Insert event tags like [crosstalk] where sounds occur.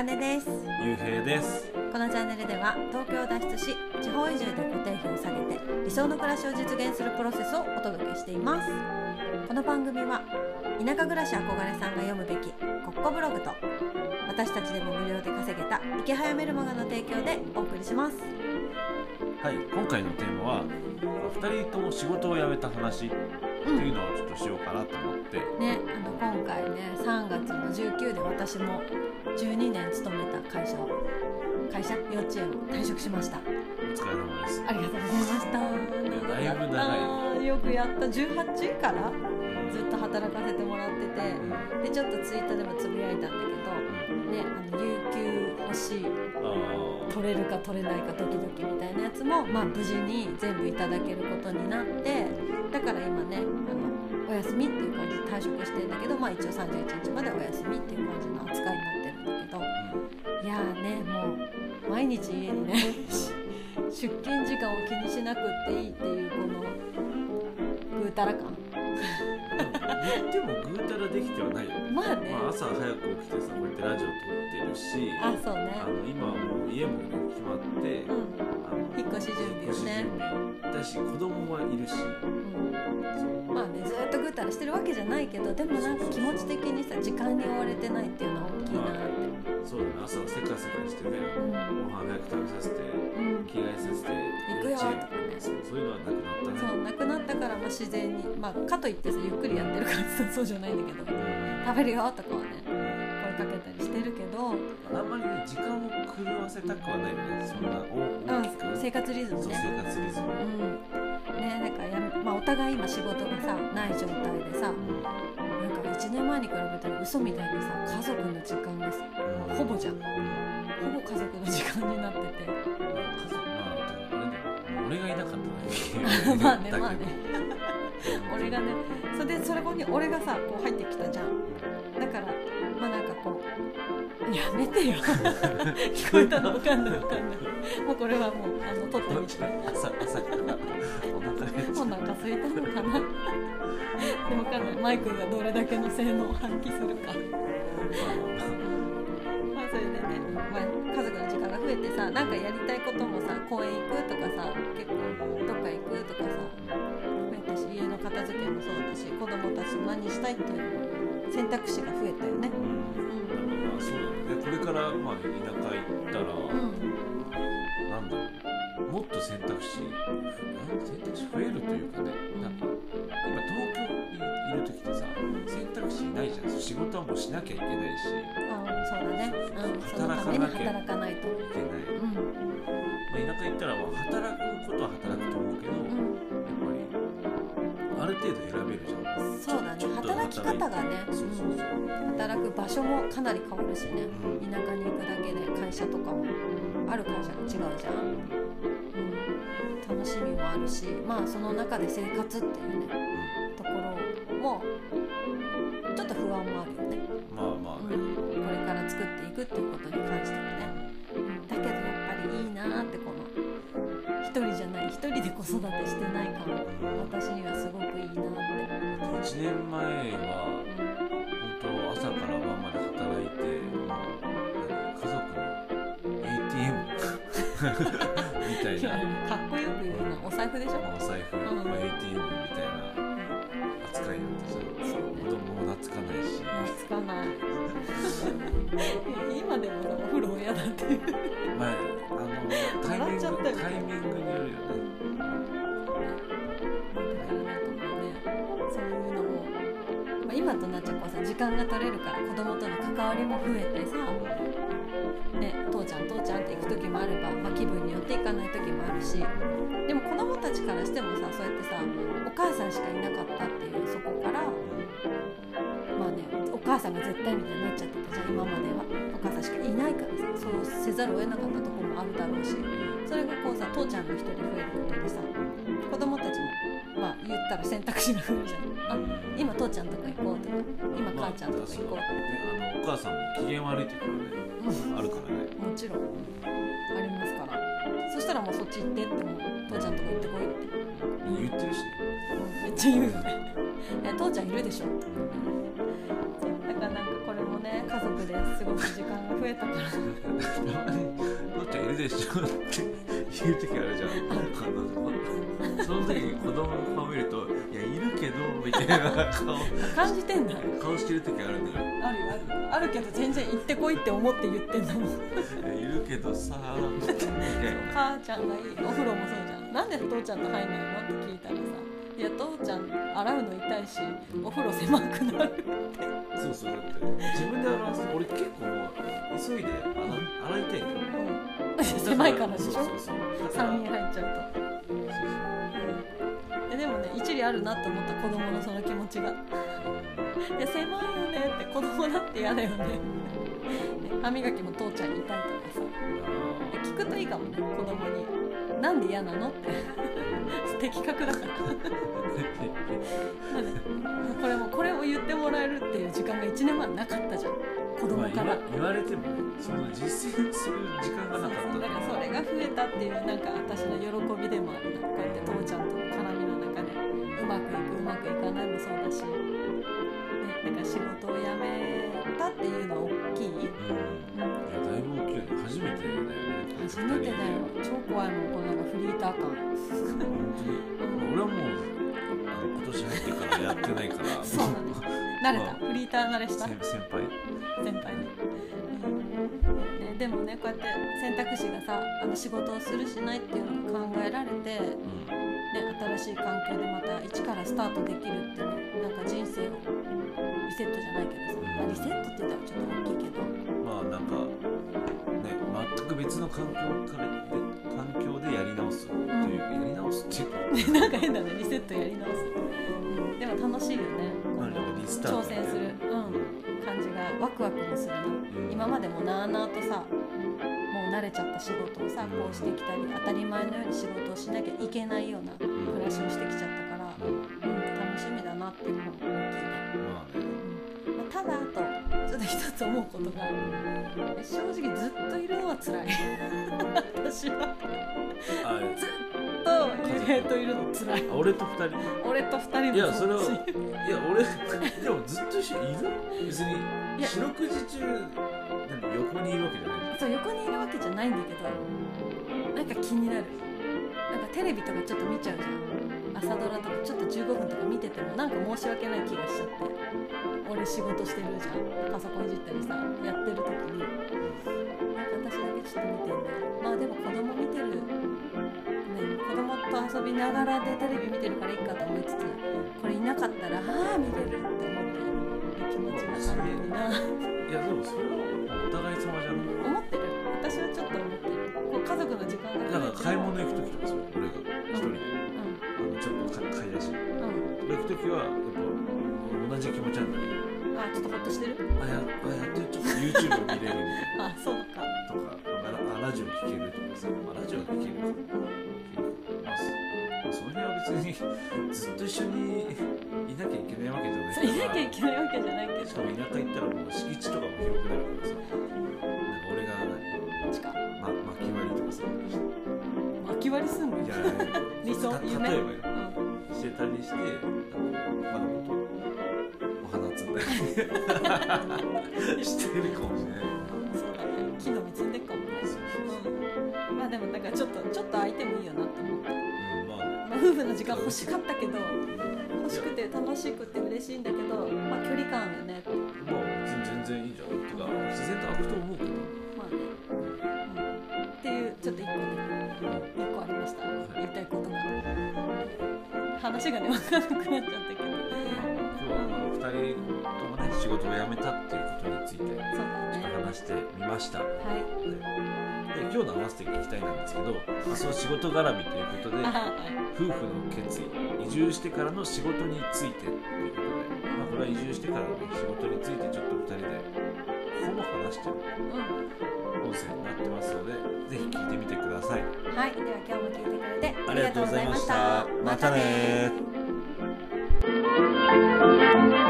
かねです。ゆうへいです。このチャンネルでは東京を脱出し地方移住で固定費を下げて理想の暮らしを実現するプロセスをお届けしています。この番組は田舎暮らし憧れさんが読むべきコッコブログと私たちでも無料で稼げた池早メルマガの提供でお送りします。はい今回のテーマは2人とも仕事を辞めた話っていうのをちょっとしようかなと思って、ねあの今回ね3月の19で私も12年勤めた会社を会社幼稚園を退職しました。お疲れ様です。ありがとうございました。だいぶ長い。よくやった。18からずっと働かせてもらっててうん。でちょっとツイッターでもつぶやいたんだけどねあの有給欲しいあ取れるか取れないかドキドキみたいなやつも、まあ、無事に全部いただけることになってだから今ねあのお休みっていう感じで退職してんだけど、まあ、一応31日までお休みっていう感じの扱いになってるんだけどいやーねもう毎日家にね [laughs] 出勤時間を気にしなくっていいっていうこのぐうたら感。言ってもぐうたらできてはないよね、まあね、まあ、朝早く起きてさこうやってラジオ撮ってるしあそうね。あの今はもう家もね決まって、うん。あの引っ越し準備をね。だし子供はいるし。うんうたらしてるわけじゃないけどでもなんか気持ち的にさ時間に追われてないっていうのは大きいなって、そうだね朝せかせかしてねうん。ご飯早く食べさせてうん、着替えさせて行くよとかね。そうそういうのはなくなったね。そうなくなったからまあ自然にまあかといってさゆっくりやってるからさ [laughs] そうじゃないんだけどうん。食べるよとかはね声かけたりしてるけど、あんまりね時間を狂わせたくはないよね。そんな大うん大きく、生活リズムそうね生活リズム、うんねなんかやめ、まあ、お互い今仕事がさない状態でさうんなんか1年前に比べたら嘘みたいにさ家族の時間がさほぼじゃん。うんほぼ家族の時間になってて。まあ家族まあ俺がいなかっただけ [laughs] まあねまあね。俺がねそれでそれこに俺がさこう入ってきたじゃん。だからまあなんかこうやめてよ。[laughs] 聞こえたのわかんないわかんない。もうこれはもうあの撮ってみて。朝朝。からお腹空いたのかな。でもわかんない。マイクがどれだけの性能を発揮するか。まあそれでね、まあ、家族の時間が増えてさなんかやりたいこともさ公園行くとかさ結構どっか行くとかさ増えたし家の片付けもそうだし子供たちと何したいっていう選択肢が増えたよね。うん。まあそうだね。これからまあ田舎行ったら、うん、なんだろう。もっと選択肢ふ選択肢増えるというかねなんか今東京にいる時ってさ選択肢ないじゃん。仕事はもうしなきゃいけないし。あそうだね、うん、そのために働かないと。いけない、うん。まあ、田舎行ったらまあ働くことは働くと思うけど、うん程度選べるじゃん。そうだね。働き方がね。働く場所もかなり変わるしね。うん田舎に行くだけで会社とかも。ある会社が違うじゃん、うん、楽しみもあるし。まあその中で生活っていうねところもちょっと不安もあるよね、まあまあね、うん、これから作っていくっていうことに関してはね、人じゃない一人で子育てしてないから私にはすごくいいなって、1年前は本当朝から晩まで働いて、家族の ATM みたうん、[laughs] [laughs] いな、かっこよく言うなお財布でしょ、まあ、お財布、ん。まあ、ATM みたいな供も懐かないし。懐かない。[laughs] 今でもさお風呂嫌だっていう。まああのタイミン笑っちゃったよグタイミングによるよね。そういうのも、まあ、今となっちゃこうさ時間が取れるから子供との関わりも増えてさね父ちゃん父ちゃんって行く時もあれば、まあ、気分によって行かない時もあるしでも子供たちからしてもさそうやってさお母さんしかいなかったっていうそこからさんが絶対みたいになっちゃってたじゃん今まではお母さんしかいないからさそうせざるを得なかったところもあるだろうしそれがこうさ父ちゃんが一人増えることでさ子供たちもまあ言ったら選択肢が増えるじゃん。あ今父ちゃんとか行こうとか今母ちゃんとか行こうとか、ね、あのお母さんも機嫌悪い時はねあるからね。もちろんありますから。そしたらもうそっち行ってってもう父ちゃんとこ行ってこいって言ってるしね。めっちゃ言うよね。え父ちゃんいるでしょ？なんかこれもね家族で過ごす時間が増えたから。たまに「父ちゃんいるでしょ」って言う時あるじゃん。あのその時に子供の顔見ると「いやいるけど」みたいな顔。感じてんだ顔してる時あるんだよあるよある。よあるけど全然行ってこいって思って言ってんだもんいるけどさみたいな母ちゃんがいい。お風呂もそうじゃん。なんで父ちゃんと入んないの？って聞いたらさいや父ちゃん洗うの痛いしお風呂狭くなるそうそうだって自分で洗わす俺結構急いで洗洗いたいんだよ。うん。[laughs] 狭いからでしょ？そうそうそう。だから3人入っちゃうと。えでもね一理あるなって思った子供のその気持ちが「いや狭いよね」って子供だって嫌だよね。ね歯磨きも父ちゃんに痛いとかさ。え聞くといいかもね子供に「なんで嫌なの?」って的確だから。これもこれを言ってもらえるっていう時間が1年前なかったじゃん。子供まあ、から。言わ言われてもその実践する時間がなかった。だからそれが増えたっていうなんか私の喜びでもある。なこうやって父ちゃんとの絡みの中でうまくいくうまくいかないもそうだし、ね、なんか仕事を辞めたっていうのは大きい、うん。いやだいぶ大きい初めてだよね。初めてだよ。超怖いもんター感俺はもう今年入ってからやってないから。そうだね慣れた。フリーター慣れした？先先輩。先輩に、うんね、でもねこうやって選択肢がさあの仕事をするしないっていうのが考えられてうん。ね、新しい環境でまた一からスタートできるってねなんか人生をリセットじゃないけどさ、まあ、リセットって言ったらちょっと大きいけど。まあなんかね全く別の環境からで環境でやり直すというか、やり直すっていうかなんか変だねリセットやり直す、うん、でも楽しいよね。なんかリスタート挑戦する、うん、感じがワクワクもするな、うん。今までもなあなあとさもう慣れちゃった仕事をさこうしてきたり当たり前のように仕事をしなきゃいけないような暮らしをしてきちゃったから、うん。うん、楽しみだなっていうのも大きいね。まあただあとちょっと一つ思うことが。正直ずっといるのは辛い。[laughs] 私は。あずっとゆりといるの辛い。あ俺と二人？俺と二人もいやそれはいや俺でもずっと一緒にいる？別に四六時中何横にいるわけじゃない。そう横にいるわけじゃないんだけどなんか気になる。なんかテレビとかちょっと見ちゃうじゃん朝ドラとかちょっと15分とか見ててもなんか申し訳ない気がしちゃって俺仕事してる。じゃんパソコンいじったりさやってる時になんか私だけちょっと見てんだよまあでも子供見てるね子供と遊びながらでテレビ見てるからいいかと思いつつこれいなかったらああ見れるって思ってる気持ちがある。よないやでもそれはお互い様じゃん。思ってる。私はちょっと思ってる。こう家族の時間がだから買い物行く時とかそう俺が一人で。うあのちょっと買買い出し。んうん。行く時はやっぱ同じ気持ちなんだね。あちょっとホッとしてる？あやあやってちょっと YouTube 見れるみたいな。あそうか。とかあラジオ聴けるとかさ、まあ、ラジオ聴けるかまあその辺は別にずっと一緒にいなきゃいけないわけじゃないそういなきゃいけないわけじゃないけしかもど田舎行ったらもう敷地とかも広くなるからさ。なんか俺が何、近ま、巻き割りとかさ。巻き割りすんの？いや [laughs] 理想例えばてたりしてまだもっとお花摘んだり。[laughs] してるかもしれない。そうだね。木の実積んでっかもね。まあでもなんかちょっとちょっと空いてもいいよなって思った。うんまあね。まあ、夫婦の時間欲しかったけど欲しくて楽しくて嬉しいんだけど、まあ、距離感よね。まあ全然いいじゃん。てか自然と開くと思う話がね分かんなくなっちゃったけど。今日はまあ2人ともね仕事を辞めたっていうことについてちょっねと話してみました、はい。で今日の合わせて聞きたいなんですけど、まあ、その仕事絡みということで夫婦の決意移住してからの仕事についてということで、まあ、これは移住してからの、ね、仕事についてちょっと2人でほぼ話してる音声になってますのでぜひ聞いてみてください、はい、では今日も聞いてくれてありがとうございましたましたまたねまたね